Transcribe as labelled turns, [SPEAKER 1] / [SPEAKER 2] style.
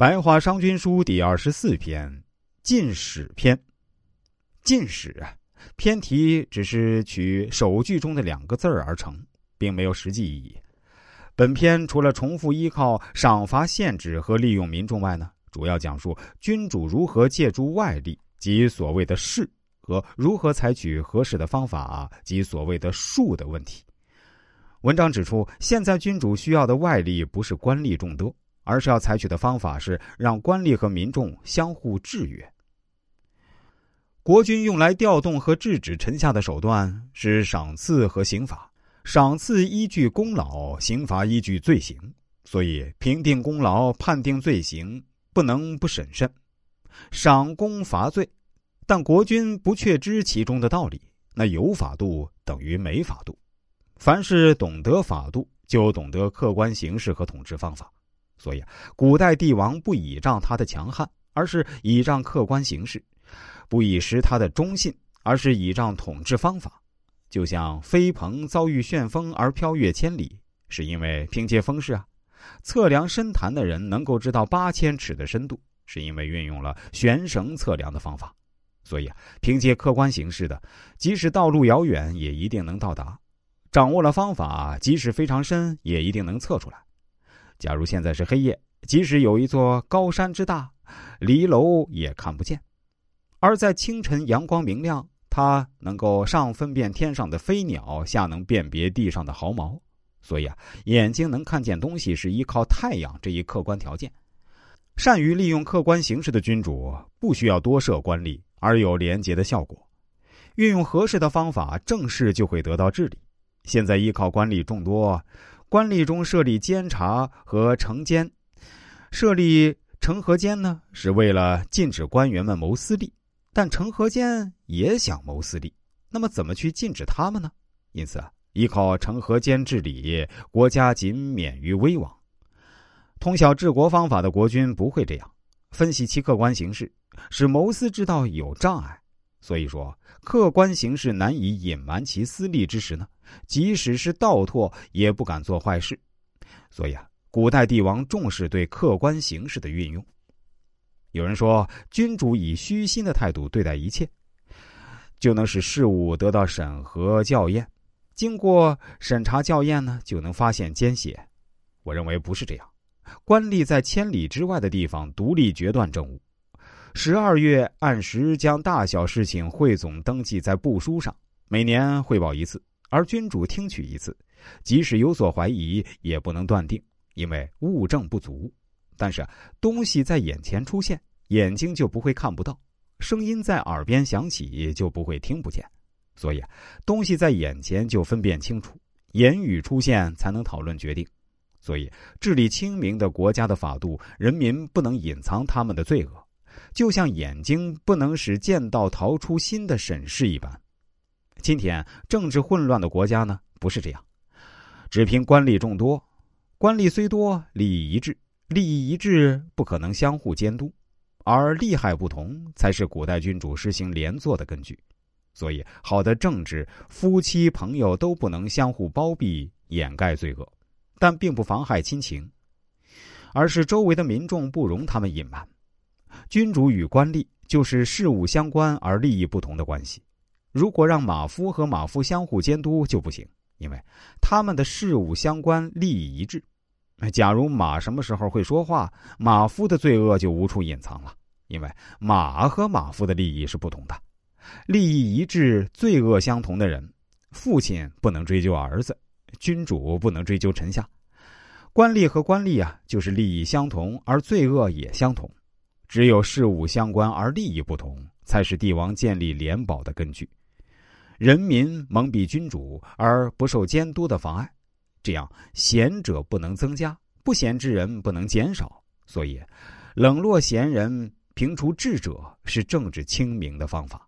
[SPEAKER 1] 白话商君书第二十四篇，进史篇。进史啊，篇题只是取首句中的两个字而成，并没有实际意义。本篇除了重复依靠赏罚限制和利用民众外呢，主要讲述君主如何借助外力及所谓的势，和如何采取合适的方法及所谓的术的问题。文章指出，现在君主需要的外力不是官吏众多，而是要采取的方法是让官吏和民众相互制约。国君用来调动和制止臣下的手段是赏赐和刑罚，赏赐依据功劳，刑罚依据罪行。所以评定功劳、判定罪行不能不审慎，赏功罚罪。但国君不确知其中的道理，那有法度等于没法度。凡是懂得法度，就懂得客观形势和统治方法。所以啊，古代帝王不倚仗他的强悍，而是倚仗客观形势；不以识他的忠信，而是倚仗统治方法。就像飞鹏遭遇旋风而飘越千里，是因为凭借风势啊；测量深潭的人能够知道八千尺的深度，是因为运用了悬绳测量的方法。所以啊，凭借客观形势的，即使道路遥远，也一定能到达。掌握了方法，即使非常深，也一定能测出来。假如现在是黑夜，即使有一座高山之大，离楼也看不见；而在清晨，阳光明亮，它能够上分辨天上的飞鸟，下能辨别地上的毫毛。所以啊，眼睛能看见东西是依靠太阳这一客观条件。善于利用客观形势的君主，不需要多设官吏，而有廉洁的效果。运用合适的方法，政事就会得到治理。现在依靠官吏众多，官吏中设立监察和惩监，设立惩和监呢，是为了禁止官员们谋私利，但惩和监也想谋私利，那么怎么去禁止他们呢？因此啊，依靠惩和监治理，国家仅免于危亡。通晓治国方法的国君不会这样，分析其客观形势，使谋私之道有障碍。所以说，客观形势难以隐瞒其私利之时呢，即使是倒拓，也不敢做坏事。所以啊，古代帝王重视对客观形势的运用。有人说，君主以虚心的态度对待一切，就能使事物得到审核校验。经过审查校验呢，就能发现奸邪。我认为不是这样，官吏在千里之外的地方独立决断政务。十二月按时将大小事情汇总登记在簿书上，每年汇报一次，而君主听取一次。即使有所怀疑，也不能断定，因为物证不足。但是东西在眼前出现，眼睛就不会看不到；声音在耳边响起，就不会听不见。所以，东西在眼前就分辨清楚，言语出现才能讨论决定。所以，治理清明的国家的法度，人民不能隐藏他们的罪恶。就像眼睛不能使剑道逃出新的审视一般，今天政治混乱的国家呢，不是这样，只凭官吏众多，官吏虽多，利益一致，利益一致不可能相互监督，而利害不同才是古代君主实行连坐的根据。所以，好的政治，夫妻朋友都不能相互包庇掩盖罪恶，但并不妨害亲情，而是周围的民众不容他们隐瞒。君主与官吏就是事务相关而利益不同的关系。如果让马夫和马夫相互监督就不行，因为他们的事务相关，利益一致。假如马什么时候会说话，马夫的罪恶就无处隐藏了，因为马和马夫的利益是不同的。利益一致、罪恶相同的人，父亲不能追究儿子，君主不能追究臣下。官吏和官吏啊，就是利益相同而罪恶也相同。只有事物相关而利益不同，才是帝王建立联保的根据。人民蒙蔽君主而不受监督的妨碍，这样贤者不能增加，不贤之人不能减少。所以，冷落贤人，平除智者，是政治清明的方法。